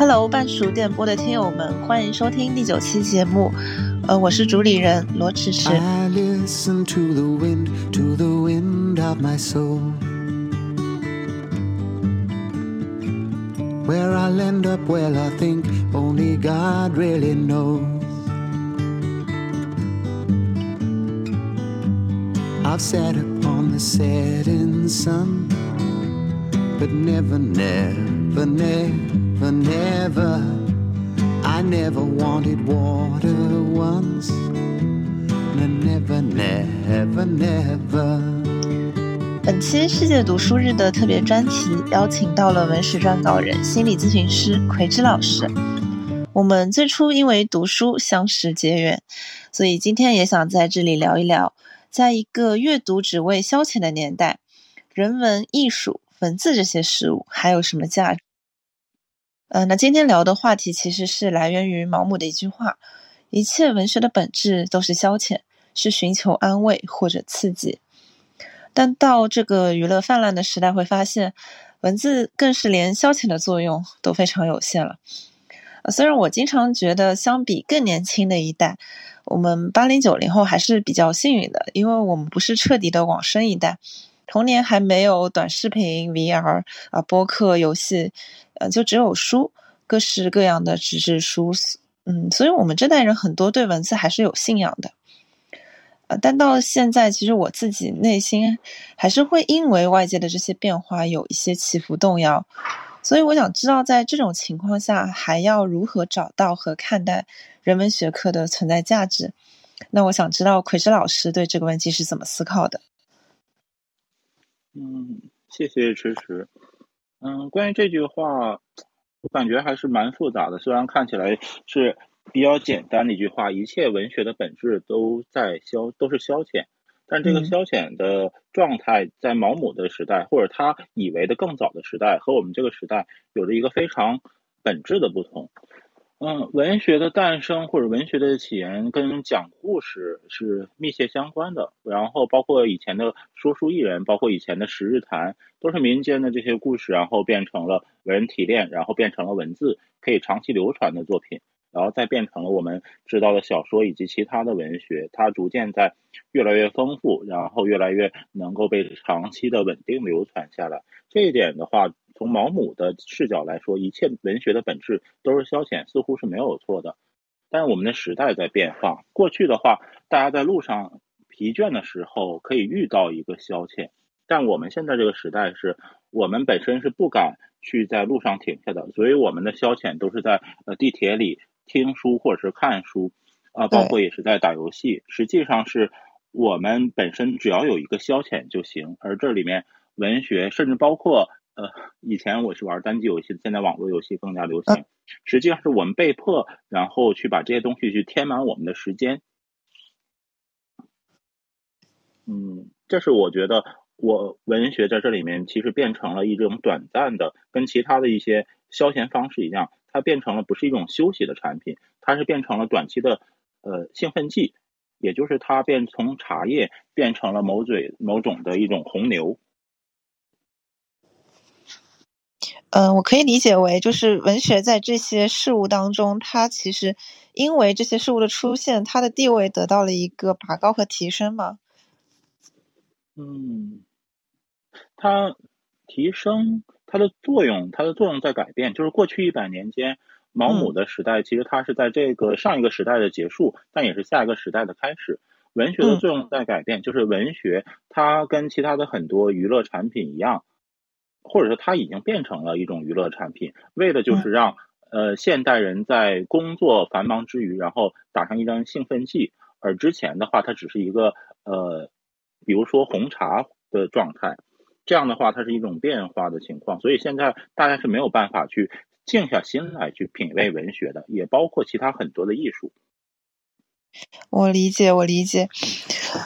Hello，半熟电波的听友们，欢迎收听第九期节目。呃，我是主理人罗迟迟。I listen to the wind, to the wind of my soul. Where I'll end up, well, I think only God really knows. I've sat upon the setting sun, but never, never, never, never. I never wanted water once. Never, never, never. 本期世界读书日的特别专题，邀请到了文史撰稿人、心理咨询师葵之老师。我们最初因为读书相识结缘，所以今天也想在这里聊一聊，在一个阅读只为消遣的年代，人文、艺术、文字这些事物还有什么价值？呃，那今天聊的话题其实是来源于毛姆的一句话：“一切文学的本质都是消遣，是寻求安慰或者刺激。”但到这个娱乐泛滥的时代，会发现文字更是连消遣的作用都非常有限了。虽然我经常觉得，相比更年轻的一代，我们八零九零后还是比较幸运的，因为我们不是彻底的往生一代，童年还没有短视频、VR 啊、播客、游戏，呃，就只有书，各式各样的纸质书，嗯，所以我们这代人很多对文字还是有信仰的。呃，但到现在，其实我自己内心还是会因为外界的这些变化有一些起伏动摇，所以我想知道，在这种情况下，还要如何找到和看待人文学科的存在价值？那我想知道葵之老师对这个问题是怎么思考的？嗯，谢谢迟迟。嗯，关于这句话，我感觉还是蛮复杂的。虽然看起来是比较简单的一句话，一切文学的本质都在消，都是消遣。但这个嗯消遣的状态，在毛姆的时代，或者他以为的更早的时代，和我们这个时代有着一个非常本质的不同。嗯，文学的诞生或者文学的起源跟讲故事是密切相关的。然后包括以前的说书艺人，包括以前的十日谈，都是民间的这些故事，然后变成了文人提炼，然后变成了文字，可以长期流传的作品，然后再变成了我们知道的小说以及其他的文学。它逐渐在越来越丰富，然后越来越能够被长期的稳定流传下来。这一点的话，从毛姆的视角来说，一切文学的本质都是消遣，似乎是没有错的。但是我们的时代在变化，过去的话，大家在路上疲倦的时候可以遇到一个消遣，但我们现在这个时代是，我们本身是不敢去在路上停下的，所以我们的消遣都是在呃地铁里听书或者是看书，啊、包括也是在打游戏。实际上是我们本身只要有一个消遣就行，而这里面文学甚至包括呃，以前我是玩单机游戏，现在网络游戏更加流行。实际上是我们被迫，然后去把这些东西去填满我们的时间。嗯，这是我觉得我文学在这里面其实变成了一种短暂的，跟其他的一些消闲方式一样，它变成了不是一种休息的产品，它是变成了短期的呃兴奋剂，也就是它变从茶叶变成了某嘴某种的一种红牛。嗯、呃，我可以理解为，就是文学在这些事物当中，它其实因为这些事物的出现，它的地位得到了一个拔高和提升嘛。嗯，它提升它的作用，它的作用在改变。就是过去一百年间，毛姆的时代，其实它是在这个上一个时代的结束，但也是下一个时代的开始。文学的作用在改变，就是文学它跟其他的很多娱乐产品一样，或者说它已经变成了一种娱乐产品，为的就是让呃现代人在工作繁忙之余，然后打上一张兴奋剂。而之前的话，它只是一个呃。比如说红茶的状态，这样的话，它是一种变化的情况，所以现在大家是没有办法去静下心来去品味文学的，也包括其他很多的艺术。我理解，我理解。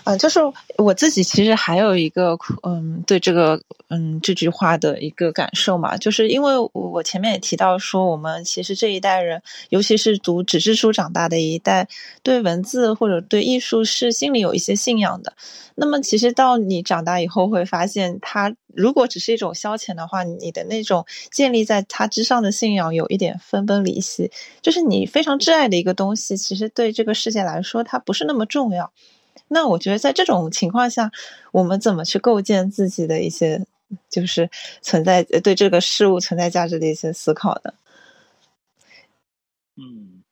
呃，就是我自己其实还有一个嗯，对这个嗯这句话的一个感受嘛，就是因为我前面也提到说，我们其实这一代人，尤其是读纸质书长大的一代，对文字或者对艺术是心里有一些信仰的。那么其实到你长大以后，会发现它如果只是一种消遣的话，你的那种建立在它之上的信仰有一点分崩离析，就是你非常挚爱的一个东西，其实对这个世界来说，它不是那么重要。那我觉得在这种情况下，我们怎么去构建自己的一些，就是存在对这个事物存在价值的一些思考呢？嗯，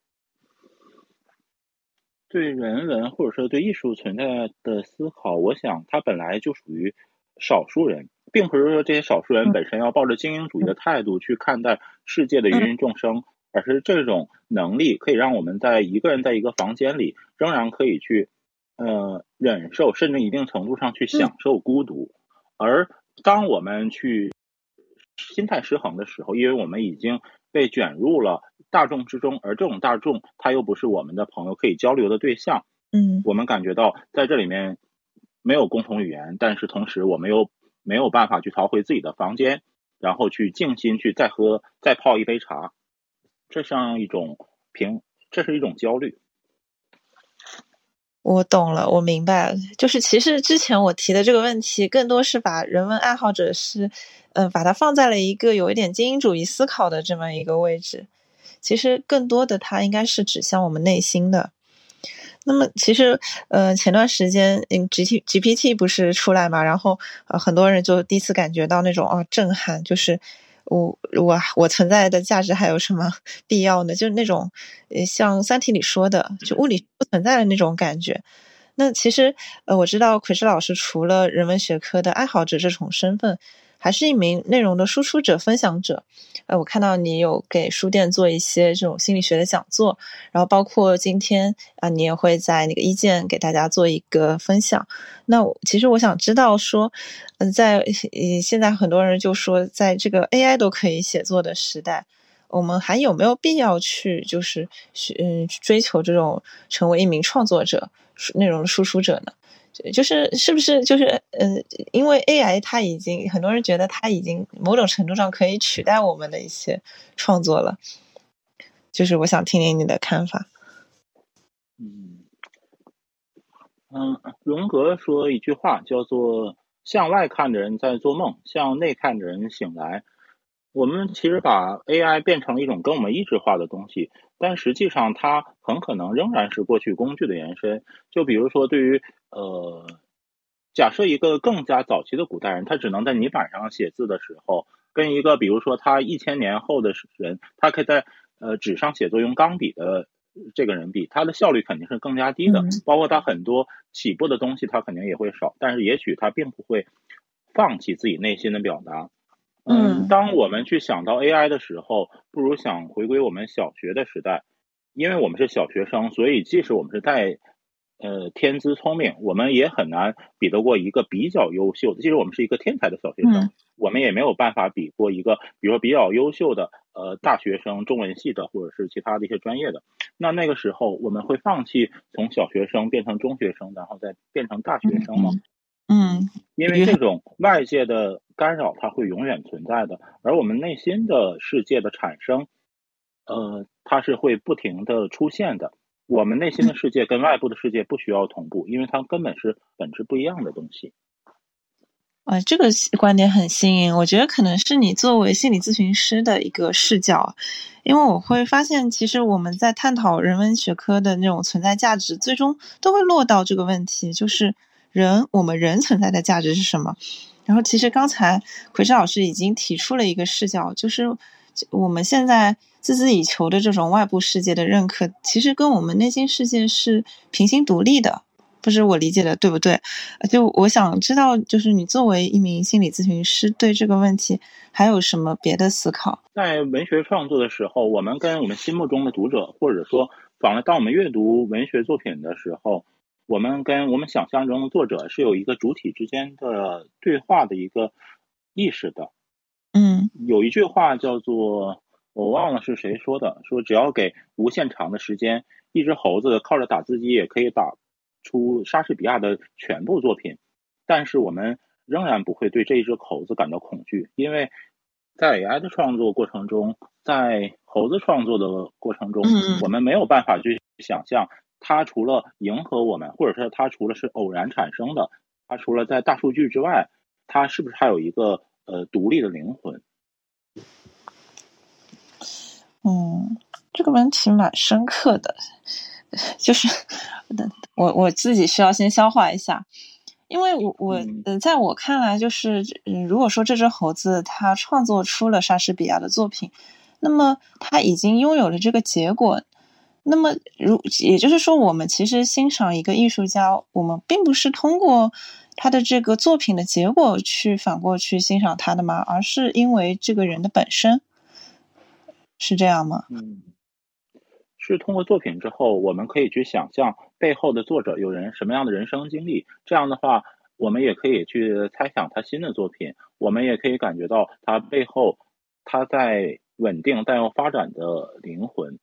对人文或者说对艺术存在的思考，我想它本来就属于少数人，并不是说这些少数人本身要抱着精英主义的态度去看待世界的芸芸众生，而是这种能力可以让我们在一个人在一个房间里，仍然可以去。呃，忍受甚至一定程度上去享受孤独，而当我们去心态失衡的时候，因为我们已经被卷入了大众之中，而这种大众他又不是我们的朋友可以交流的对象，嗯，我们感觉到在这里面没有共同语言，但是同时我们又没有办法去逃回自己的房间，然后去静心去再喝再泡一杯茶，这像一种平，这是一种焦虑。我懂了，我明白了。就是其实之前我提的这个问题，更多是把人文爱好者是，嗯，把它放在了一个有一点精英主义思考的这么一个位置。其实更多的，它应该是指向我们内心的。那么，其实，呃，前段时间，嗯，G T G P T 不是出来嘛，然后，呃，很多人就第一次感觉到那种啊震撼，就是。我我我存在的价值还有什么 必要呢？就是那种，呃，像《三体》里说的，就物理不存在的那种感觉。那其实，呃，我知道奎师老师除了人文学科的爱好者这种身份。还是一名内容的输出者、分享者。呃，我看到你有给书店做一些这种心理学的讲座，然后包括今天啊，你也会在那个一见给大家做一个分享。那我其实我想知道说，嗯，在现在很多人就说，在这个 AI 都可以写作的时代，我们还有没有必要去就是去嗯追求这种成为一名创作者、内容输出者呢？就是是不是就是嗯，因为 AI 它已经很多人觉得它已经某种程度上可以取代我们的一些创作了，就是我想听听你的看法。嗯嗯，荣格说一句话叫做“向外看的人在做梦，向内看的人醒来”。我们其实把 AI 变成了一种跟我们意志化的东西，但实际上它很可能仍然是过去工具的延伸。就比如说，对于呃，假设一个更加早期的古代人，他只能在泥板上写字的时候，跟一个比如说他一千年后的人，他可以在呃纸上写作用钢笔的这个人比，他的效率肯定是更加低的。包括他很多起步的东西，他肯定也会少，但是也许他并不会放弃自己内心的表达。嗯，当我们去想到 AI 的时候，不如想回归我们小学的时代，因为我们是小学生，所以即使我们是带呃天资聪明，我们也很难比得过一个比较优秀的。即使我们是一个天才的小学生，我们也没有办法比过一个，比如说比较优秀的呃大学生，中文系的或者是其他的一些专业的。那那个时候，我们会放弃从小学生变成中学生，然后再变成大学生吗？嗯，因为这种外界的干扰，它会永远存在的，而我们内心的世界的产生，呃，它是会不停的出现的。我们内心的世界跟外部的世界不需要同步，因为它根本是本质不一样的东西。啊，这个观点很新颖，我觉得可能是你作为心理咨询师的一个视角，因为我会发现，其实我们在探讨人文学科的那种存在价值，最终都会落到这个问题，就是。人，我们人存在的价值是什么？然后，其实刚才奎师老师已经提出了一个视角，就是我们现在孜孜以求的这种外部世界的认可，其实跟我们内心世界是平行独立的。不知我理解的对不对？就我想知道，就是你作为一名心理咨询师，对这个问题还有什么别的思考？在文学创作的时候，我们跟我们心目中的读者，或者说，反而当我们阅读文学作品的时候。我们跟我们想象中的作者是有一个主体之间的对话的一个意识的。嗯，有一句话叫做我忘了是谁说的，说只要给无限长的时间，一只猴子靠着打字机也可以打出莎士比亚的全部作品，但是我们仍然不会对这一只猴子感到恐惧，因为在 AI 的创作过程中，在猴子创作的过程中，我们没有办法去想象它除了迎合我们，或者说它除了是偶然产生的，它除了在大数据之外，它是不是还有一个呃独立的灵魂？嗯，这个问题蛮深刻的，就是我我自己需要先消化一下，因为我我呃，在我看来，就是如果说这只猴子它创作出了莎士比亚的作品，那么它已经拥有了这个结果，那么如也就是说，我们其实欣赏一个艺术家，我们并不是通过他的这个作品的结果去反过去欣赏他的吗？而是因为这个人的本身。是这样吗？嗯，是通过作品之后，我们可以去想象背后的作者有人什么样的人生经历。这样的话，我们也可以去猜想他新的作品，我们也可以感觉到他背后他在稳定但又发展的灵魂。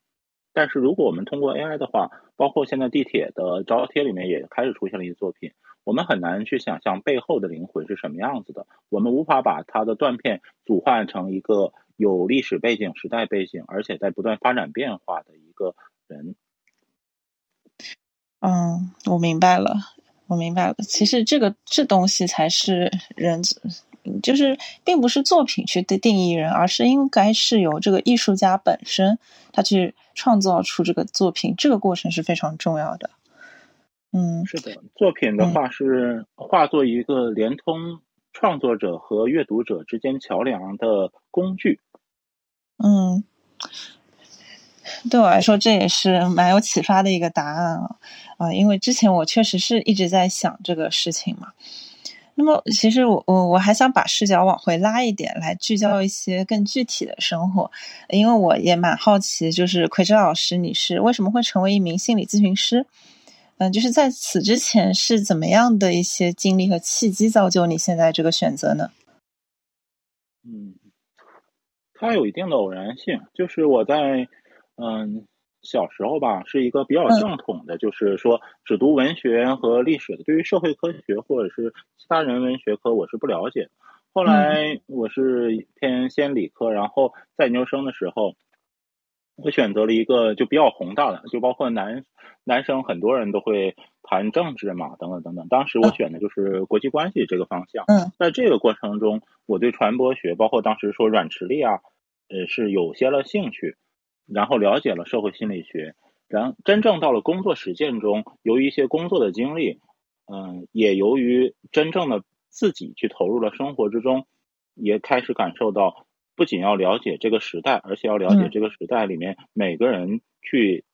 但是如果我们通过 AI 的话，包括现在地铁的招贴里面也开始出现了一些作品，我们很难去想象背后的灵魂是什么样子的。我们无法把它的断片组换成一个。有历史背景、时代背景，而且在不断发展变化的一个人。嗯，我明白了，我明白了。其实这个这东西才是人，就是并不是作品去定定义人，而是应该是由这个艺术家本身他去创造出这个作品，这个过程是非常重要的。嗯，是的，作品的话是化作一个连通创作者和阅读者之间桥梁的工具。嗯，对我来说这也是蛮有启发的一个答案啊啊！因为之前我确实是一直在想这个事情嘛。那么，其实我我我还想把视角往回拉一点，来聚焦一些更具体的生活。因为我也蛮好奇，就是奎哲老师，你是为什么会成为一名心理咨询师？嗯，就是在此之前是怎么样的一些经历和契机造就你现在这个选择呢？嗯。它有一定的偶然性，就是我在嗯小时候吧，是一个比较正统的，就是说只读文学和历史的，对于社会科学或者是其他人文学科我是不了解。后来我是偏先理科，然后在研究生的时候，我选择了一个就比较宏大的，就包括男男生很多人都会谈政治嘛，等等等等。当时我选的就是国际关系这个方向。嗯，在这个过程中，我对传播学，包括当时说软实力啊。呃，是有些了兴趣，然后了解了社会心理学，然真正到了工作实践中，由于一些工作的经历，嗯，也由于真正的自己去投入了生活之中，也开始感受到，不仅要了解这个时代，而且要了解这个时代里面每个人去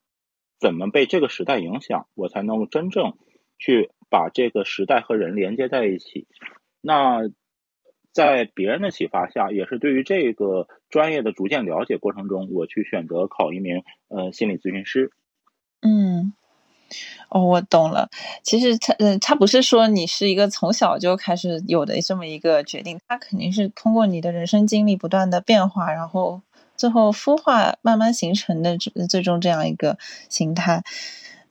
怎么被这个时代影响，我才能真正去把这个时代和人连接在一起。那。在别人的启发下，也是对于这个专业的逐渐了解过程中，我去选择考一名呃心理咨询师。嗯，哦，我懂了。其实他，嗯，他不是说你是一个从小就开始有的这么一个决定，他肯定是通过你的人生经历不断的变化，然后最后孵化慢慢形成的最终这样一个形态。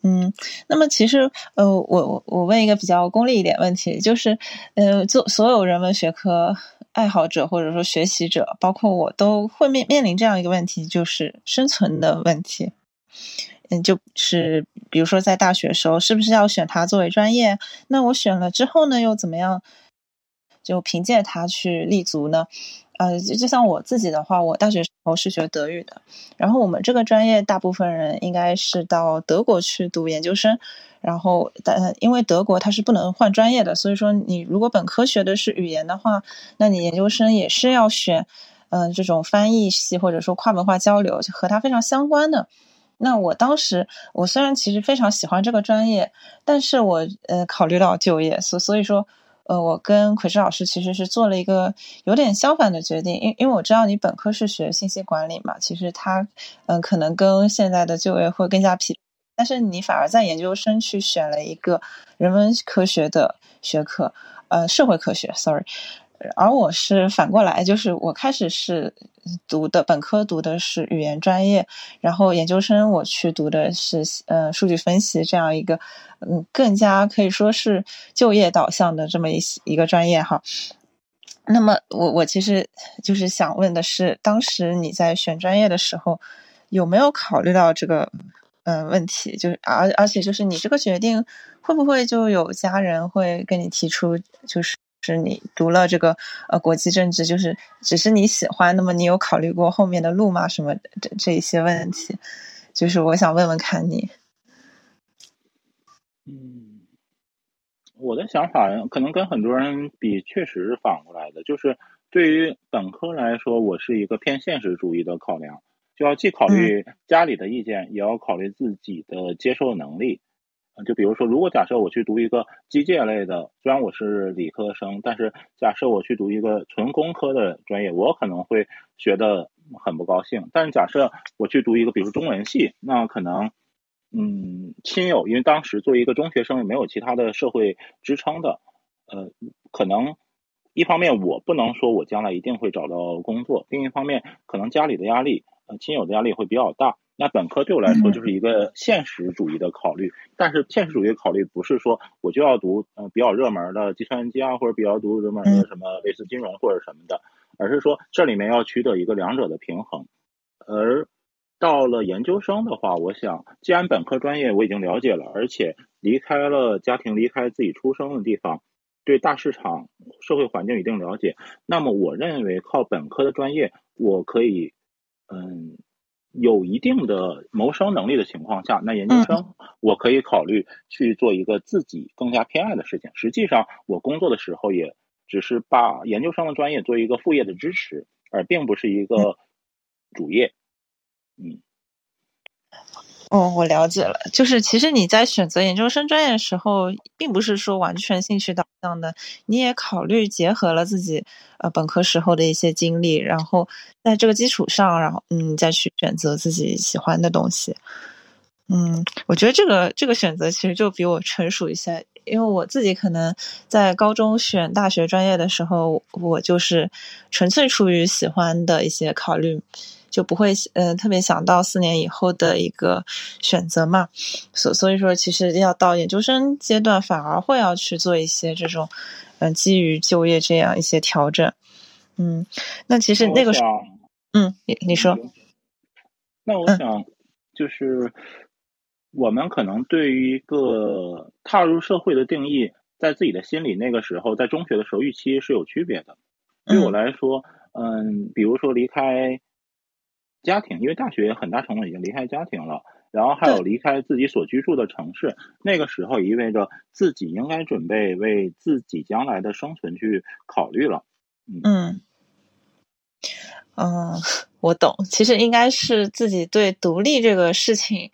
嗯，那么其实，呃，我我我问一个比较功利一点问题，就是，呃，做所有人文学科爱好者或者说学习者，包括我都会面面临这样一个问题，就是生存的问题。嗯，就是比如说在大学时候，是不是要选它作为专业？那我选了之后呢，又怎么样？就凭借它去立足呢？呃，就就像我自己的话，我大学时候是学德语的，然后我们这个专业大部分人应该是到德国去读研究生，然后但因为德国它是不能换专业的，所以说你如果本科学的是语言的话，那你研究生也是要选，嗯，这种翻译系或者说跨文化交流就和它非常相关的。那我当时我虽然其实非常喜欢这个专业，但是我呃考虑到就业，所所以说。呃，我跟奎志老师其实是做了一个有点相反的决定，因因为我知道你本科是学信息管理嘛，其实他嗯可能跟现在的就业会更加匹，但是你反而在研究生去选了一个人文科学的学科，呃，社会科学，sorry，而我是反过来，就是我开始是读的本科读的是语言专业，然后研究生我去读的是呃数据分析这样一个嗯更加可以说是就业导向的这么一一个专业哈。那么我我其实就是想问的是，当时你在选专业的时候有没有考虑到这个呃问题？就是而而且就是你这个决定会不会就有家人会跟你提出就是？是你读了这个呃国际政治，就是只是你喜欢，那么你有考虑过后面的路吗？什么这这一些问题，就是我想问问看你。嗯，我的想法可能跟很多人比，确实是反过来的。就是对于本科来说，我是一个偏现实主义的考量，就要既考虑家里的意见，也要考虑自己的接受能力。就比如说，如果假设我去读一个机械类的，虽然我是理科生，但是假设我去读一个纯工科的专业，我可能会学的很不高兴。但是假设我去读一个，比如中文系，那可能，嗯，亲友，因为当时作为一个中学生，也没有其他的社会支撑的，呃，可能一方面我不能说我将来一定会找到工作，另一方面可能家里的压力，呃，亲友的压力会比较大。那本科对我来说就是一个现实主义的考虑，但是现实主义的考虑不是说我就要读呃比较热门的计算机啊，或者比较读热门的什么类似金融或者什么的，而是说这里面要取得一个两者的平衡。而到了研究生的话，我想既然本科专业我已经了解了，而且离开了家庭，离开自己出生的地方，对大市场社会环境一定了解，那么我认为靠本科的专业，我可以嗯。有一定的谋生能力的情况下，那研究生我可以考虑去做一个自己更加偏爱的事情。实际上，我工作的时候也只是把研究生的专业做一个副业的支持，而并不是一个主业。嗯。哦，我了解了。就是其实你在选择研究生专业的时候，并不是说完全兴趣导向的，你也考虑结合了自己呃本科时候的一些经历，然后在这个基础上，然后嗯再去选择自己喜欢的东西。嗯，我觉得这个这个选择其实就比我成熟一些，因为我自己可能在高中选大学专业的时候，我就是纯粹出于喜欢的一些考虑。就不会嗯特别想到四年以后的一个选择嘛，所所以说其实要到研究生阶段反而会要去做一些这种嗯基于就业这样一些调整，嗯，那其实那个时候嗯你你说，那我想就是我们可能对于一个踏入社会的定义，在自己的心里那个时候在中学的时候预期是有区别的，对我来说嗯比如说离开。家庭，因为大学很大程度已经离开家庭了，然后还有离开自己所居住的城市，那个时候意味着自己应该准备为自己将来的生存去考虑了。嗯，嗯，我懂。其实应该是自己对独立这个事情，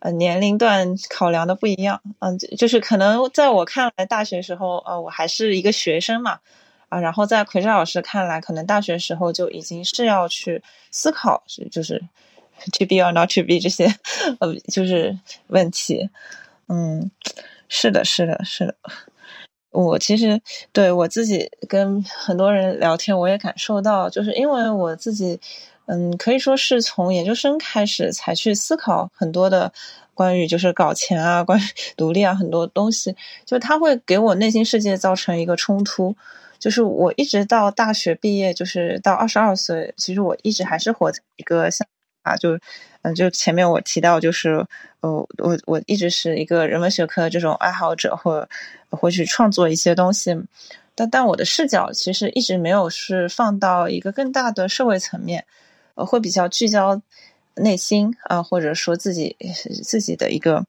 呃，年龄段考量的不一样。嗯，就是可能在我看来，大学时候，呃，我还是一个学生嘛。然后在奎志老师看来，可能大学时候就已经是要去思考，是就是 to be or not to be 这些呃，就是问题。嗯，是的，是的，是的。我其实对我自己跟很多人聊天，我也感受到，就是因为我自己，嗯，可以说是从研究生开始才去思考很多的关于就是搞钱啊，关于 独立啊很多东西，就它会给我内心世界造成一个冲突。就是我一直到大学毕业，就是到二十二岁，其实我一直还是活在一个像啊，就嗯，就前面我提到，就是呃，我我一直是一个人文学科这种爱好者，或或去创作一些东西，但但我的视角其实一直没有是放到一个更大的社会层面，呃，会比较聚焦内心啊，或者说自己自己的一个。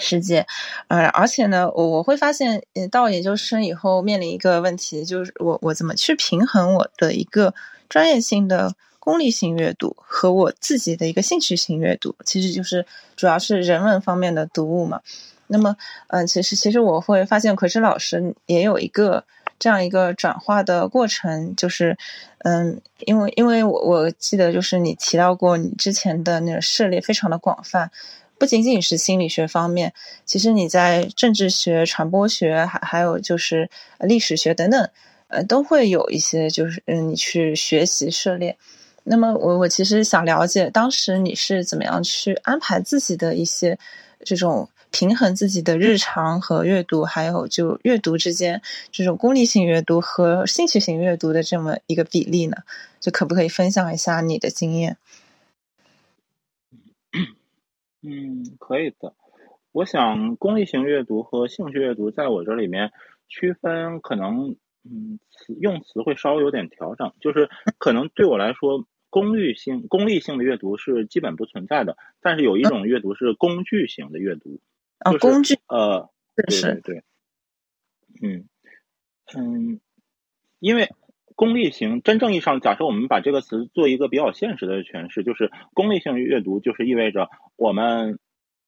世界，呃，而且呢，我我会发现，到研究生以后面临一个问题，就是我我怎么去平衡我的一个专业性的功利性阅读和我自己的一个兴趣性阅读，其实就是主要是人文方面的读物嘛。那么，嗯，其实其实我会发现，奎师老师也有一个这样一个转化的过程，就是，嗯，因为因为我我记得就是你提到过，你之前的那个涉猎非常的广泛。不仅仅是心理学方面，其实你在政治学、传播学，还还有就是历史学等等呃，都会有一些就是嗯，你去学习涉猎。那么我我其实想了解，当时你是怎么样去安排自己的一些这种平衡自己的日常和阅读，还有就阅读之间这种功利性阅读和兴趣型阅读的这么一个比例呢？就可不可以分享一下你的经验？嗯，可以的。我想功利型阅读和兴趣阅读在我这里面区分，可能嗯词用词会稍微有点调整，就是可能对我来说。功利性、功利性的阅读是基本不存在的，但是有一种阅读是工具型的阅读，啊，工具，呃，对对对，嗯嗯，因为功利型真正意义上，假设我们把这个词做一个比较现实的诠释，就是功利性阅读就是意味着我们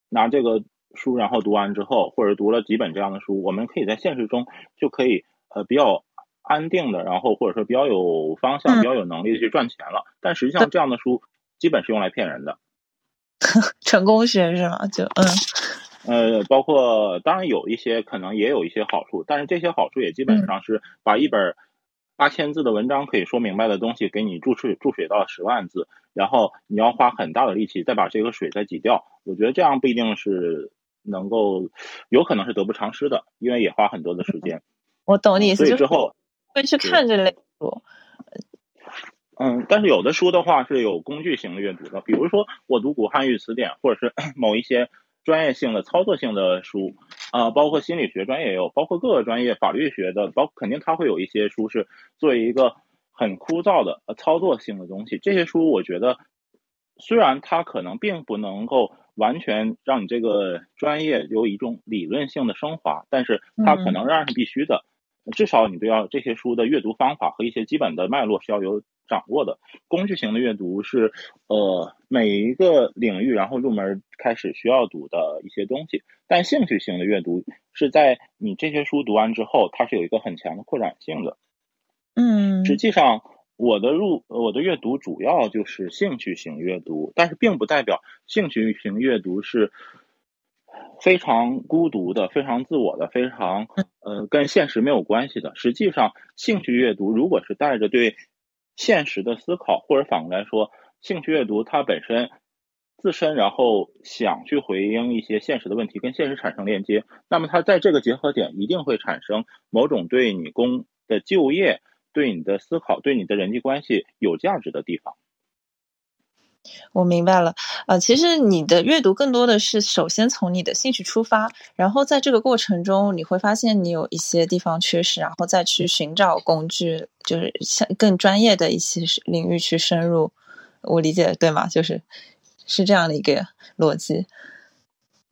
拿这个书，然后读完之后，或者读了几本这样的书，我们可以在现实中就可以呃比较。安定的，然后或者说比较有方向、比较有能力的去赚钱了。但实际上，这样的书基本是用来骗人的。成功学是吗？就嗯，呃，包括当然有一些可能也有一些好处，但是这些好处也基本上是把一本八千字的文章可以说明白的东西给你注水注水到十万字，然后你要花很大的力气再把这个水再挤掉。我觉得这样不一定是能够，有可能是得不偿失的，因为也花很多的时间。我懂你意思，所以之后。会去看这类书，嗯，但是有的书的话是有工具型的阅读的，比如说我读古汉语词典，或者是 某一些专业性的操作性的书，啊，包括心理学专业也有，包括各个专业法律学的，包肯定它会有一些书是作为一个很枯燥的呃操作性的东西。这些书我觉得，虽然它可能并不能够完全让你这个专业有一种理论性的升华，但是它可能仍然是必须的。至少你都要这些书的阅读方法和一些基本的脉络是要有掌握的。工具型的阅读是呃每一个领域然后入门开始需要读的一些东西，但兴趣型的阅读是在你这些书读完之后，它是有一个很强的扩展性的。嗯，实际上我的入我的阅读主要就是兴趣型阅读，但是并不代表兴趣型阅读是。非常孤独的，非常自我的，非常呃跟现实没有关系的。实际上，兴趣阅读如果是带着对现实的思考，或者反过来说，兴趣阅读它本身自身，然后想去回应一些现实的问题，跟现实产生链接，那么它在这个结合点一定会产生某种对你工的就业、对你的思考、对你的人际关系有价值的地方。我明白了，呃，其实你的阅读更多的是首先从你的兴趣出发，然后在这个过程中你会发现你有一些地方缺失，然后再去寻找工具，就是像更专业的一些领域去深入。我理解对吗？就是是这样的一个逻辑。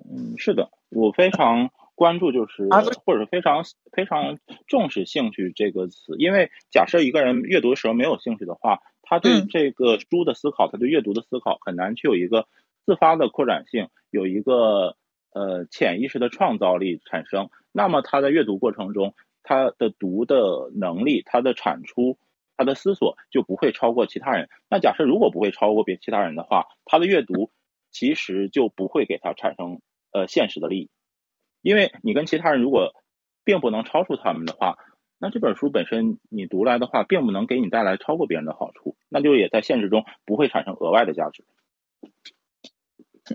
嗯，是的，我非常关注，就是或者非常非常重视兴趣这个词，因为假设一个人阅读的时候没有兴趣的话。他对这个书的思考，他对阅读的思考很难去有一个自发的扩展性，有一个呃潜意识的创造力产生。那么他在阅读过程中，他的读的能力、他的产出、他的思索就不会超过其他人。那假设如果不会超过别其他人的话，他的阅读其实就不会给他产生呃现实的利益，因为你跟其他人如果并不能超出他们的话。那这本书本身你读来的话，并不能给你带来超过别人的好处，那就也在现实中不会产生额外的价值。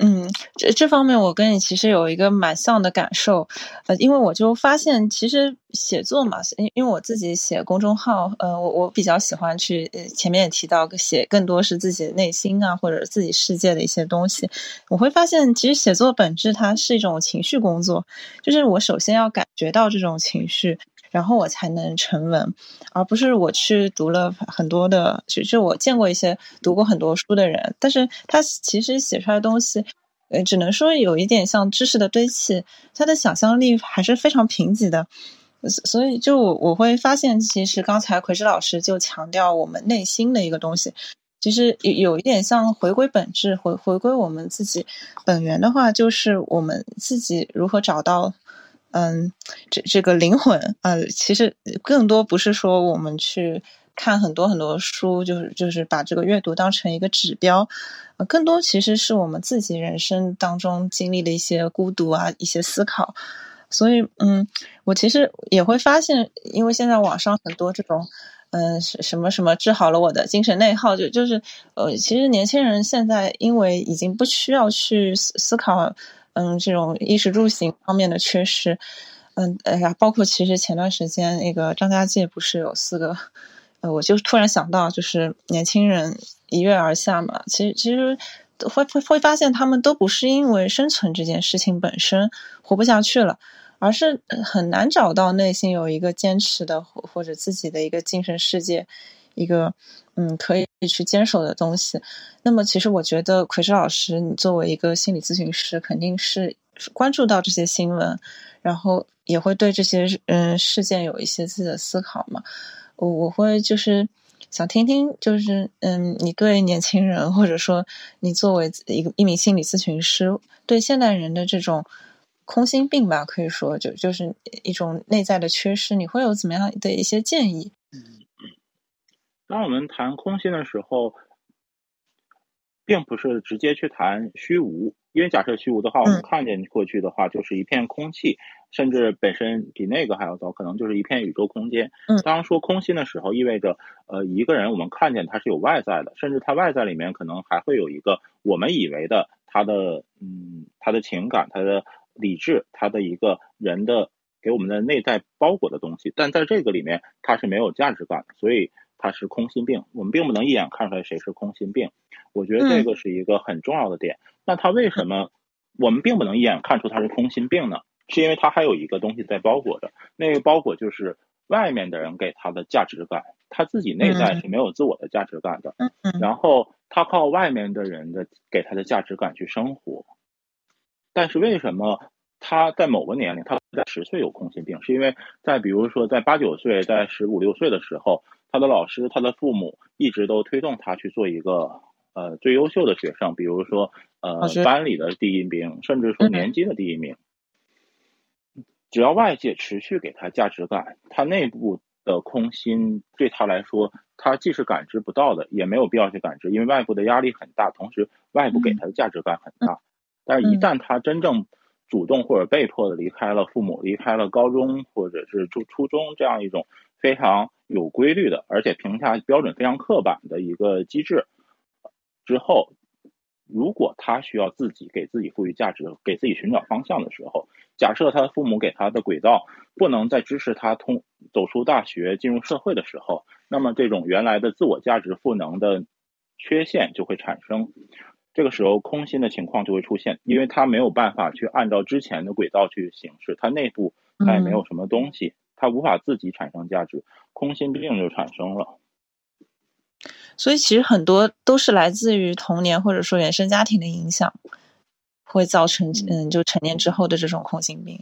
嗯，这这方面我跟你其实有一个蛮像的感受，呃，因为我就发现其实写作嘛，因因为我自己写公众号，呃，我我比较喜欢去，前面也提到写更多是自己内心啊或者自己世界的一些东西，我会发现其实写作本质它是一种情绪工作，就是我首先要感觉到这种情绪。然后我才能成文，而不是我去读了很多的，其实我见过一些读过很多书的人，但是他其实写出来的东西，呃，只能说有一点像知识的堆砌，他的想象力还是非常贫瘠的。所以就我会发现，其实刚才奎之老师就强调我们内心的一个东西，其实有有一点像回归本质，回回归我们自己本源的话，就是我们自己如何找到。嗯，这这个灵魂，呃，其实更多不是说我们去看很多很多书，就是就是把这个阅读当成一个指标，更多其实是我们自己人生当中经历的一些孤独啊，一些思考。所以，嗯，我其实也会发现，因为现在网上很多这种，嗯，什么什么治好了我的精神内耗，就就是，呃，其实年轻人现在因为已经不需要去思思考，嗯，这种衣食住行方面的缺失，嗯，哎呀，包括其实前段时间那个张家界不是有四个，呃，我就突然想到，就是年轻人一跃而下嘛，其实其实。会会会发现，他们都不是因为生存这件事情本身活不下去了，而是很难找到内心有一个坚持的，或或者自己的一个精神世界，一个嗯可以去坚守的东西。那么，其实我觉得奎师老师，你作为一个心理咨询师，肯定是关注到这些新闻，然后也会对这些嗯事件有一些自己的思考嘛。我我会就是。想听听，就是嗯，你对年轻人，或者说你作为一个一名心理咨询师，对现代人的这种空心病吧，可以说就就是一种内在的缺失，你会有怎么样的一些建议？嗯，当我们谈空心的时候，并不是直接去谈虚无。因为假设虚无的话，我们看见过去的话就是一片空气，甚至本身比那个还要糟，可能就是一片宇宙空间。当说空心的时候，意味着呃一个人我们看见他是有外在的，甚至他外在里面可能还会有一个我们以为的他的嗯他的情感、他的理智、他的一个人的给我们的内在包裹的东西，但在这个里面它是没有价值感，所以他是空心病。我们并不能一眼看出来谁是空心病。我觉得这个是一个很重要的点。那他为什么我们并不能一眼看出他是空心病呢？是因为他还有一个东西在包裹着，那个包裹就是外面的人给他的价值感，他自己内在是没有自我的价值感的。然后他靠外面的人的给他的价值感去生活。但是为什么他在某个年龄，他在十岁有空心病？是因为在比如说在八九岁、在十五六岁的时候，他的老师、他的父母一直都推动他去做一个。呃，最优秀的学生，比如说呃，班里的第一名，甚至说年级的第一名，只要外界持续给他价值感，他内部的空心对他来说，他既是感知不到的，也没有必要去感知，因为外部的压力很大，同时外部给他的价值感很大。但是，一旦他真正主动或者被迫的离开了父母，离开了高中或者是初初中这样一种非常有规律的，而且评价标准非常刻板的一个机制。之后，如果他需要自己给自己赋予价值，给自己寻找方向的时候，假设他的父母给他的轨道不能再支持他通走出大学进入社会的时候，那么这种原来的自我价值赋能的缺陷就会产生。这个时候空心的情况就会出现，因为他没有办法去按照之前的轨道去行事，他内部他也没有什么东西，他无法自己产生价值，空心病就产生了。所以其实很多都是来自于童年或者说原生家庭的影响，会造成嗯，就成年之后的这种空心病。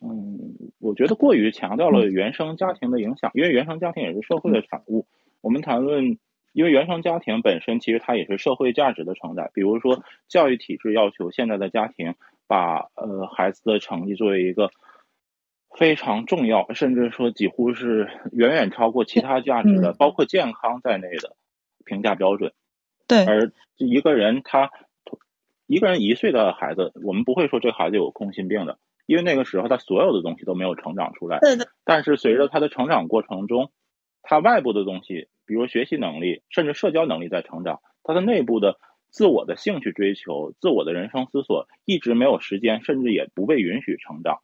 嗯，我觉得过于强调了原生家庭的影响，因为原生家庭也是社会的产物。我们谈论，因为原生家庭本身其实它也是社会价值的承载。比如说，教育体制要求现在的家庭把呃孩子的成绩作为一个。非常重要，甚至说几乎是远远超过其他价值的，包括健康在内的评价标准。对，而一个人他一个人一岁的孩子，我们不会说这孩子有空心病的，因为那个时候他所有的东西都没有成长出来。对的。但是随着他的成长过程中，他外部的东西，比如学习能力，甚至社交能力在成长，他的内部的自我的兴趣追求、自我的人生思索，一直没有时间，甚至也不被允许成长。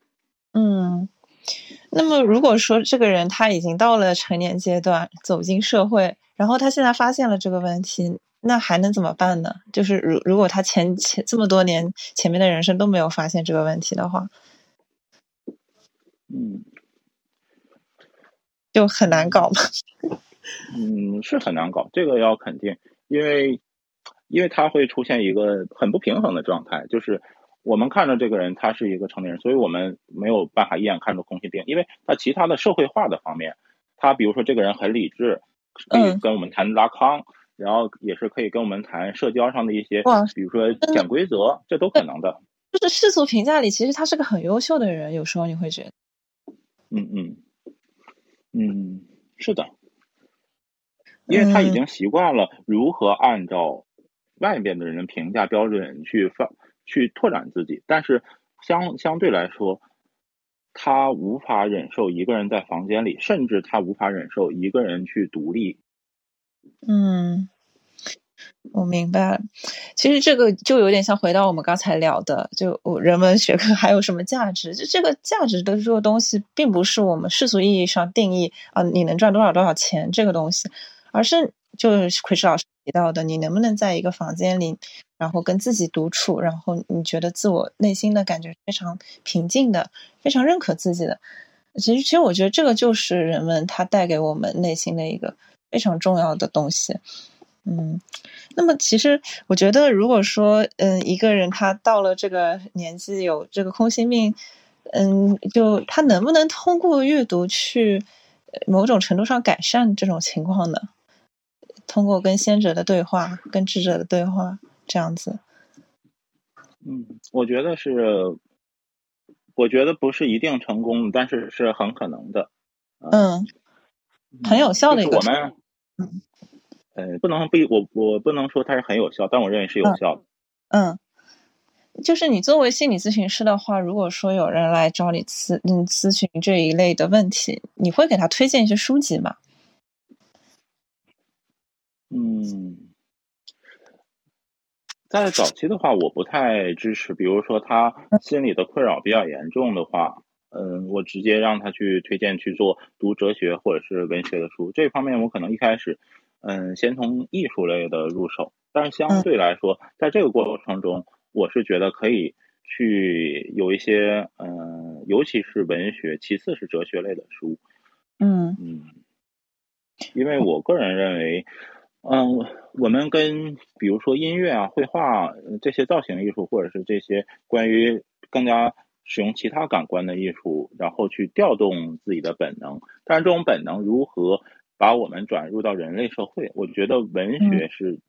嗯，那么如果说这个人他已经到了成年阶段，走进社会，然后他现在发现了这个问题，那还能怎么办呢？就是如如果他前前这么多年前面的人生都没有发现这个问题的话，嗯，就很难搞嘛。嗯，是很难搞，这个要肯定，因为因为他会出现一个很不平衡的状态，就是。我们看着这个人，他是一个成年人，所以我们没有办法一眼看出空心病，因为他其他的社会化的方面，他比如说这个人很理智，可以跟我们谈拉康，然后也是可以跟我们谈社交上的一些，比如说潜规则，这都可能的。就是世俗评价里，其实他是个很优秀的人，有时候你会觉得，嗯嗯嗯，是的，因为他已经习惯了如何按照外边的人的评价标准去放。去拓展自己，但是相相对来说，他无法忍受一个人在房间里，甚至他无法忍受一个人去独立。嗯，我明白了。其实这个就有点像回到我们刚才聊的，就人文学科还有什么价值？就这个价值的这个东西，并不是我们世俗意义上定义啊，你能赚多少多少钱这个东西，而是就是奎师老师提到的，你能不能在一个房间里，然后跟自己独处，然后你觉得自我内心的感觉非常平静的，非常认可自己的。其实，其实我觉得这个就是人们他带给我们内心的一个非常重要的东西。嗯，那么其实我觉得，如果说，嗯，一个人他到了这个年纪有这个空心病，嗯，就他能不能通过阅读去某种程度上改善这种情况呢？通过跟先者的对话，跟智者的对话，这样子。嗯，我觉得是。我觉得不是一定成功，但是是很可能的。嗯，很有效的一个。我们，呃，不能不，我我不能说它是很有效，但我认为是有效的。嗯，就是你作为心理咨询师的话，如果说有人来找你咨嗯咨询这一类的问题，你会给他推荐一些书籍吗？嗯。在早期的话，我不太支持。比如说他心理的困扰比较严重的话，嗯，我直接让他去推荐去做读哲学或者是文学的书。这方面我可能一开始，嗯，先从艺术类的入手。但是相对来说，在这个过程中，我是觉得可以去有一些，嗯，尤其是文学，其次是哲学类的书。嗯嗯，因为我个人认为。嗯，我们跟比如说音乐啊、绘画这些造型艺术，或者是这些关于更加使用其他感官的艺术，然后去调动自己的本能。但是这种本能如何把我们转入到人类社会？我觉得文学是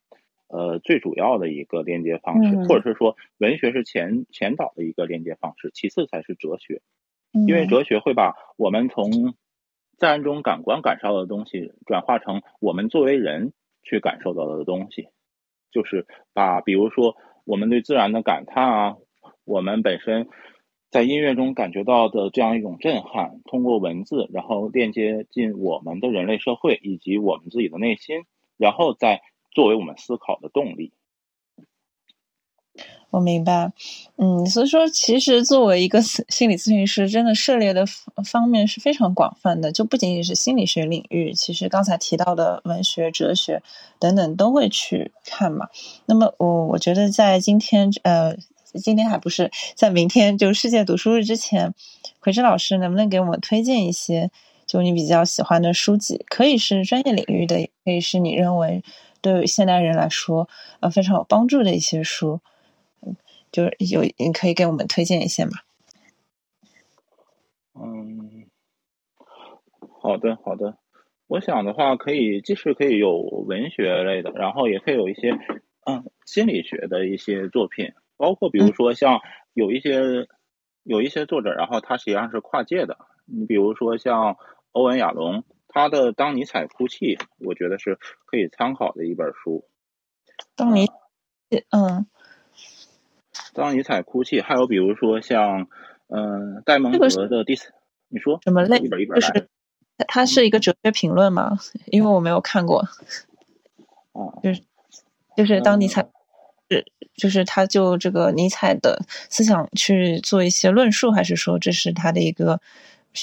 呃最主要的一个连接方式，或者是说文学是前前导的一个连接方式，其次才是哲学。因为哲学会把我们从自然中感官感受到的东西转化成我们作为人。去感受到的东西，就是把比如说我们对自然的感叹啊，我们本身在音乐中感觉到的这样一种震撼，通过文字，然后链接进我们的人类社会以及我们自己的内心，然后再作为我们思考的动力。我明白，嗯，所以说，其实作为一个心理咨询师，真的涉猎的方面是非常广泛的，就不仅仅是心理学领域，其实刚才提到的文学、哲学等等都会去看嘛。那么，我我觉得在今天，呃，今天还不是在明天，就世界读书日之前，奎志老师能不能给我们推荐一些就你比较喜欢的书籍？可以是专业领域的，也可以是你认为对现代人来说呃非常有帮助的一些书。就是有，你可以给我们推荐一些吗？嗯，好的，好的。我想的话，可以，即使可以有文学类的，然后也可以有一些，嗯，心理学的一些作品，包括比如说像有一些有一些作者，然后他实际上是跨界的。你比如说像欧文亚龙，他的《当尼采哭泣》，我觉得是可以参考的一本书。当尼，嗯。当尼采哭泣，还有比如说像，嗯，戴蒙德的第四，你说什么类？一本一本来。它是一个哲学评论吗？因为我没有看过。哦，就是就是当尼采，是就是他就这个尼采的思想去做一些论述，还是说这是他的一个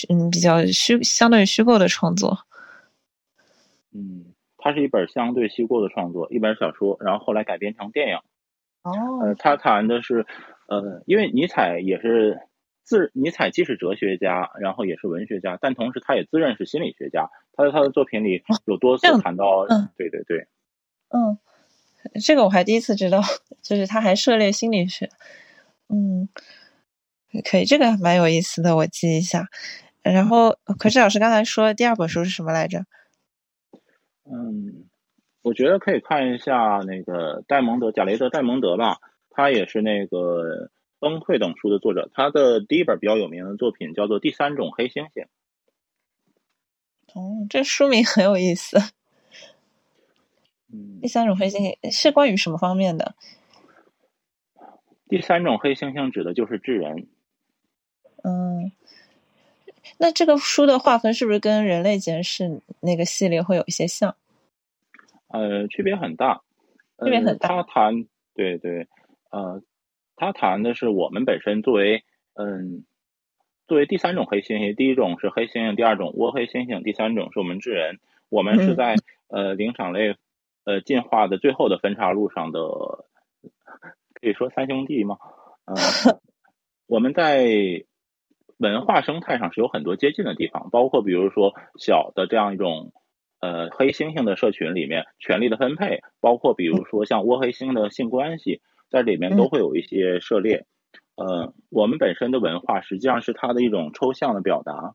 嗯比较虚相对于虚构的创作？嗯，它是一本相对虚构的创作，一本小说，然后后来改编成电影。哦，呃，他谈的是，呃，因为尼采也是自尼采既是哲学家，然后也是文学家，但同时他也自认是心理学家。他在他的作品里有多次谈到，嗯，对对对，嗯，这个我还第一次知道，就是他还涉猎心理学，嗯，可以，这个蛮有意思的，我记一下。然后，可是老师刚才说第二本书是什么来着？嗯。我觉得可以看一下那个戴蒙德贾雷德戴蒙德吧，他也是那个《崩溃》等书的作者。他的第一本比较有名的作品叫做《第三种黑猩猩》。哦，这书名很有意思。嗯，第三种黑猩猩是关于什么方面的？第三种黑猩猩指的就是智人，嗯，那这个书的划分是不是跟《人类简史》那个系列会有一些像？呃，区别很大，区别很大。他谈对对，呃，他谈的是我们本身作为嗯，作为第三种黑猩猩，第一种是黑猩猩，第二种倭黑猩猩，第三种是我们智人。我们是在呃灵长类呃进化的最后的分叉路上的，可以说三兄弟吗？呃，我们在文化生态上是有很多接近的地方，包括比如说小的这样一种呃黑猩猩的社群里面权力的分配，包括比如说像窝黑猩的性关系，在里面都会有一些涉猎。呃，我们本身的文化实际上是它的一种抽象的表达。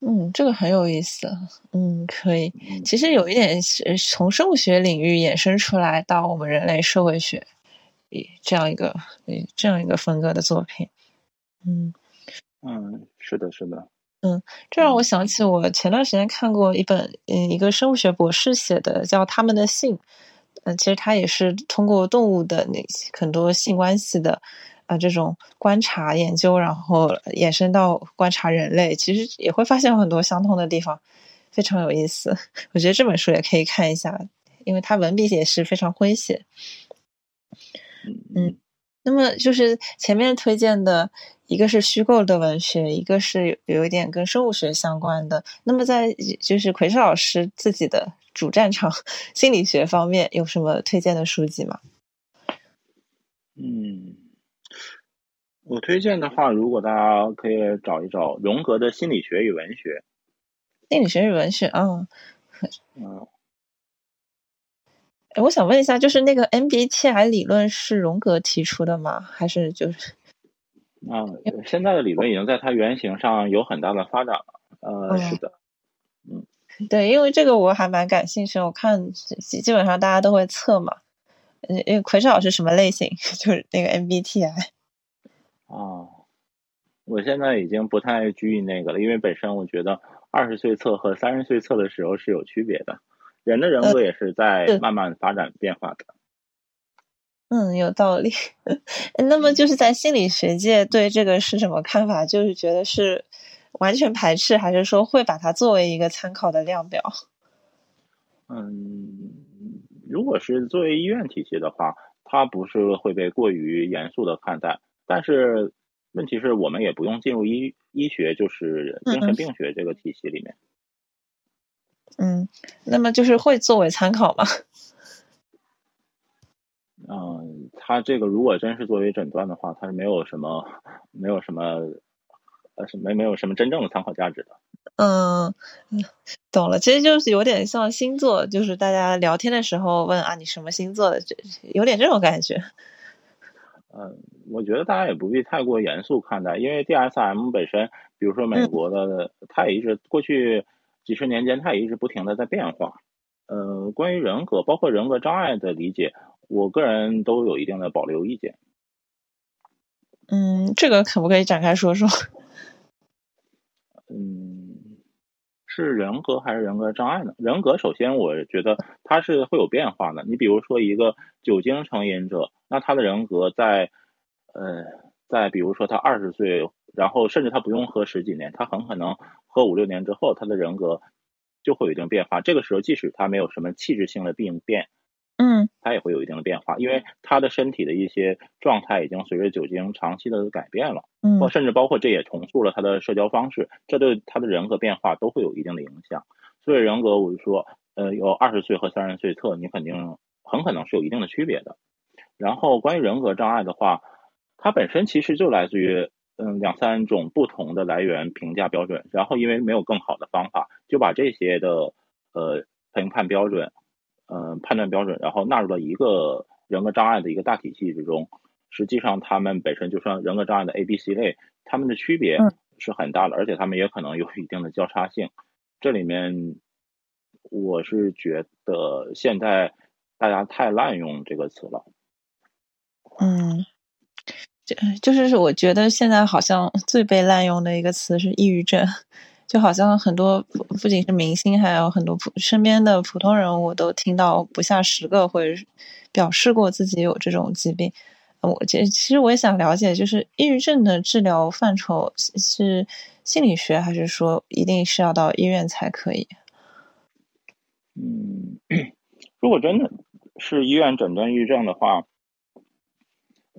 嗯，这个很有意思。嗯，可以。其实有一点是从生物学领域衍生出来到我们人类社会学，这样一个这样一个风格的作品。嗯嗯，是的，是的。嗯，这让我想起我前段时间看过一本嗯一个生物学博士写的叫《他们的性》。嗯，其实他也是通过动物的那很多性关系的。啊，这种观察研究，然后延伸到观察人类，其实也会发现有很多相通的地方，非常有意思。我觉得这本书也可以看一下，因为它文笔也是非常诙谐。嗯，那么就是前面推荐的一个是虚构的文学，一个是有一点跟生物学相关的。那么在就是奎师老师自己的主战场心理学方面，有什么推荐的书籍吗？嗯。我推荐的话，如果大家可以找一找荣格的心理学与文学。心理学与文学，嗯，嗯。哎，我想问一下，就是那个 MBTI 理论是荣格提出的吗？还是就是？啊，现在的理论已经在它原型上有很大的发展了。呃，是的，嗯，对，因为这个我还蛮感兴趣，我看基基本上大家都会测嘛。因为奎少是什么类型？就是那个 MBTI。哦，我现在已经不太拘于那个了，因为本身我觉得二十岁测和三十岁测的时候是有区别的，人的人格也是在慢慢发展变化的。嗯，有道理。那么就是在心理学界对这个是什么看法？就是觉得是完全排斥，还是说会把它作为一个参考的量表？嗯，如果是作为医院体系的话，它不是会被过于严肃的看待。但是问题是我们也不用进入医医学，就是精神病学这个体系里面。嗯，那么就是会作为参考吗？嗯，他这个如果真是作为诊断的话，他是没有什么，没有什么，呃，什没没有什么真正的参考价值的。嗯，懂了，其实就是有点像星座，就是大家聊天的时候问啊，你什么星座的，这有点这种感觉。嗯，我觉得大家也不必太过严肃看待，因为 DSM 本身，比如说美国的，它也一直过去几十年间，它也一直不停的在变化。呃，关于人格，包括人格障碍的理解，我个人都有一定的保留意见。嗯，这个可不可以展开说说？嗯，是人格还是人格障碍呢？人格首先，我觉得它是会有变化的。你比如说一个酒精成瘾者。那他的人格在，呃，在比如说他二十岁，然后甚至他不用喝十几年，他很可能喝五六年之后，他的人格就会有一定变化。这个时候，即使他没有什么器质性的病变，嗯，他也会有一定的变化，因为他的身体的一些状态已经随着酒精长期的改变了，嗯，或甚至包括这也重塑了他的社交方式，这对他的人格变化都会有一定的影响。所以人格，我就说，呃，有二十岁和三十岁特，你肯定很可能是有一定的区别的。然后关于人格障碍的话，它本身其实就来自于嗯两三种不同的来源评价标准，然后因为没有更好的方法，就把这些的呃评判标准，嗯判断标准，然后纳入了一个人格障碍的一个大体系之中。实际上，他们本身就算人格障碍的 A、B、C 类，他们的区别是很大的，而且他们也可能有一定的交叉性。这里面，我是觉得现在大家太滥用这个词了。嗯，就就是我觉得现在好像最被滥用的一个词是抑郁症，就好像很多不仅是明星，还有很多普身边的普通人我都听到不下十个会表示过自己有这种疾病。我其其实我也想了解，就是抑郁症的治疗范畴是心理学，还是说一定是要到医院才可以？嗯，如果真的是医院诊断抑郁症的话，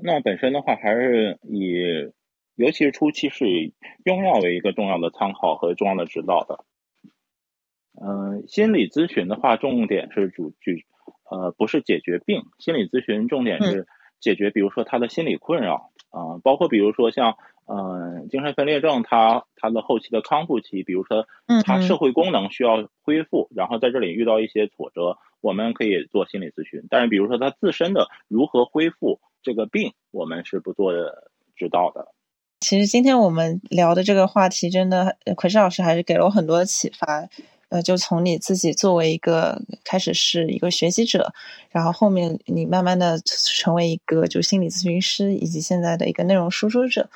那本身的话还是以，尤其是初期是以用药为一个重要的参考和重要的指导的。嗯，心理咨询的话，重点是主举，呃，不是解决病，心理咨询重点是解决，比如说他的心理困扰啊，包括比如说像，嗯，精神分裂症，他他的后期的康复期，比如说他社会功能需要恢复，然后在这里遇到一些挫折，我们可以做心理咨询。但是，比如说他自身的如何恢复这个病，我们是不做指导的。其实今天我们聊的这个话题，真的，奎志老师还是给了我很多启发。呃，就从你自己作为一个开始是一个学习者，然后后面你慢慢的成为一个就心理咨询师，以及现在的一个内容输出者，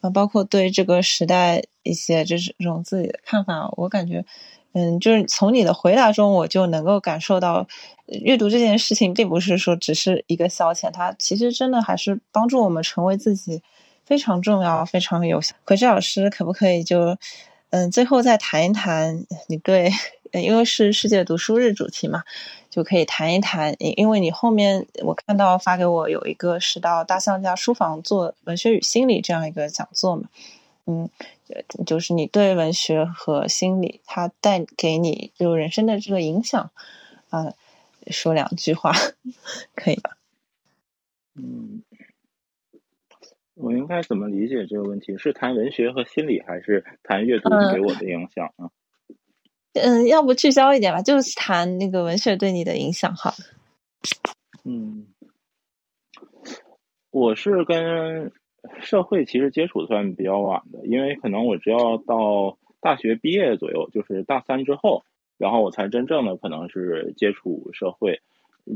啊，包括对这个时代一些就是这种自己的看法，我感觉，嗯，就是从你的回答中，我就能够感受到，阅读这件事情并不是说只是一个消遣，它其实真的还是帮助我们成为自己非常重要、非常有效。可志老师，可不可以就？嗯，最后再谈一谈你对，因为是世界读书日主题嘛，就可以谈一谈。因为你后面我看到发给我有一个是到大象家书房做文学与心理这样一个讲座嘛，嗯，就是你对文学和心理它带给你就人生的这个影响啊，说两句话 可以吧？嗯。我应该怎么理解这个问题？是谈文学和心理，还是谈阅读给我的影响啊？嗯，要不聚焦一点吧，就是谈那个文学对你的影响哈。嗯，我是跟社会其实接触算比较晚的，因为可能我只要到大学毕业左右，就是大三之后，然后我才真正的可能是接触社会。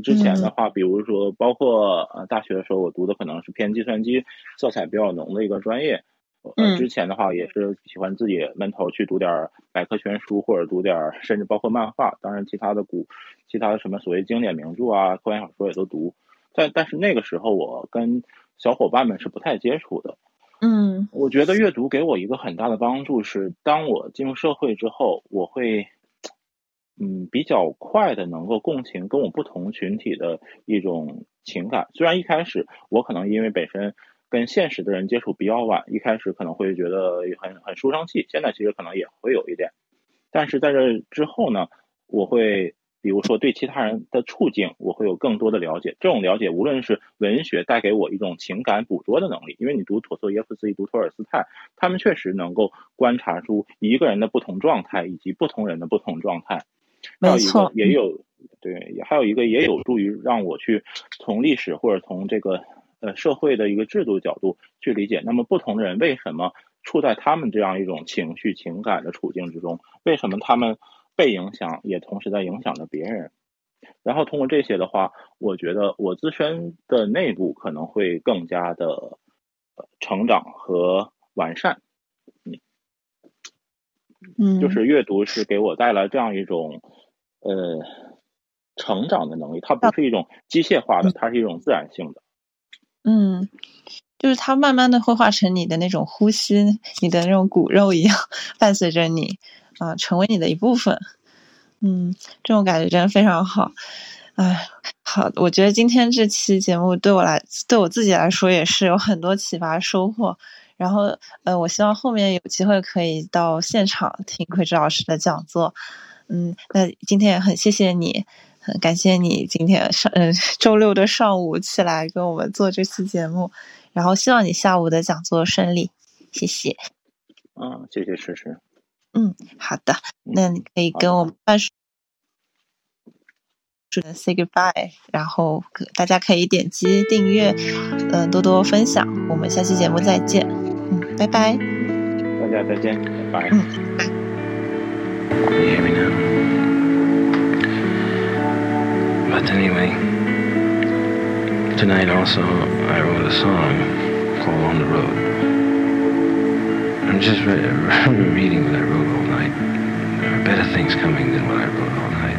之前的话，比如说，包括呃大学的时候，我读的可能是偏计算机色彩比较浓的一个专业。嗯。之前的话，也是喜欢自己闷头去读点百科全书，或者读点甚至包括漫画。当然，其他的古，其他的什么所谓经典名著啊、科幻小说也都读。但但是那个时候，我跟小伙伴们是不太接触的。嗯。我觉得阅读给我一个很大的帮助是，当我进入社会之后，我会。嗯，比较快的能够共情跟我不同群体的一种情感。虽然一开始我可能因为本身跟现实的人接触比较晚，一开始可能会觉得很很书生气，现在其实可能也会有一点。但是在这之后呢，我会比如说对其他人的处境，我会有更多的了解。这种了解，无论是文学带给我一种情感捕捉的能力，因为你读陀思妥耶夫斯基、读托尔斯泰，他们确实能够观察出一个人的不同状态以及不同人的不同状态。没错，也有对，还有一个也有助于让我去从历史或者从这个呃社会的一个制度角度去理解，那么不同的人为什么处在他们这样一种情绪情感的处境之中？为什么他们被影响，也同时在影响着别人？然后通过这些的话，我觉得我自身的内部可能会更加的成长和完善。嗯，就是阅读是给我带来这样一种，呃，成长的能力。它不是一种机械化的，它是一种自然性的。嗯，就是它慢慢的会化成你的那种呼吸，你的那种骨肉一样，伴随着你啊，成为你的一部分。嗯，这种感觉真的非常好。哎，好，我觉得今天这期节目对我来，对我自己来说也是有很多启发收获。然后，呃，我希望后面有机会可以到现场听奎志老师的讲座。嗯，那今天也很谢谢你，很感谢你今天上，嗯，周六的上午起来跟我们做这期节目。然后希望你下午的讲座顺利，谢谢。嗯，谢谢诗诗。嗯，好的，那你可以跟我们办事。Say goodbye，然后大家可以点击订阅，嗯，多多分享。我们下期节目再见，嗯，拜拜。大家再见，拜拜。嗯，拜。But anyway, tonight also I wrote a song called On the Road. I'm just re reading what I wrote all night. There are better things coming than what I wrote all night.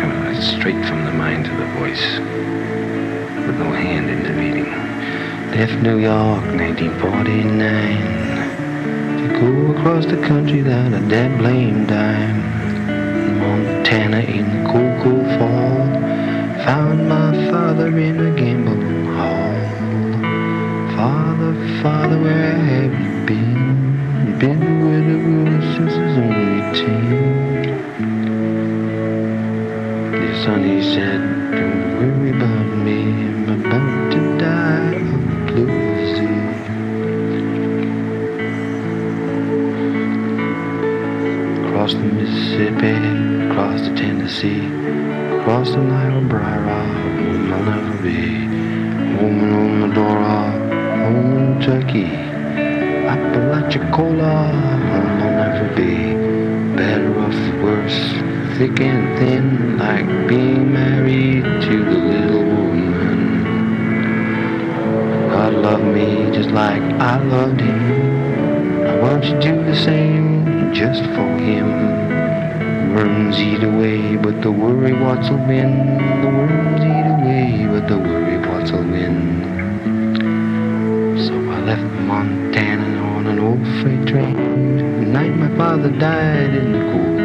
Coming straight from the mind to the voice, with no hand intervening. left New York 1949 to go across the country without a dead blame dime. Montana in the cold fall. Found my father in a gambling hall. Father, father, where have you been? Been with a woman since I was only. Dear son, he said, Home I'll never be. Better or worse, thick and thin, like being married to the little woman. God loved me just like I loved him. Now won't you do the same just for him? Worms eat away, but the worry what's will win. The worms eat away, but the worry what's will win. So I left Montana freight train. The night my father died in the cold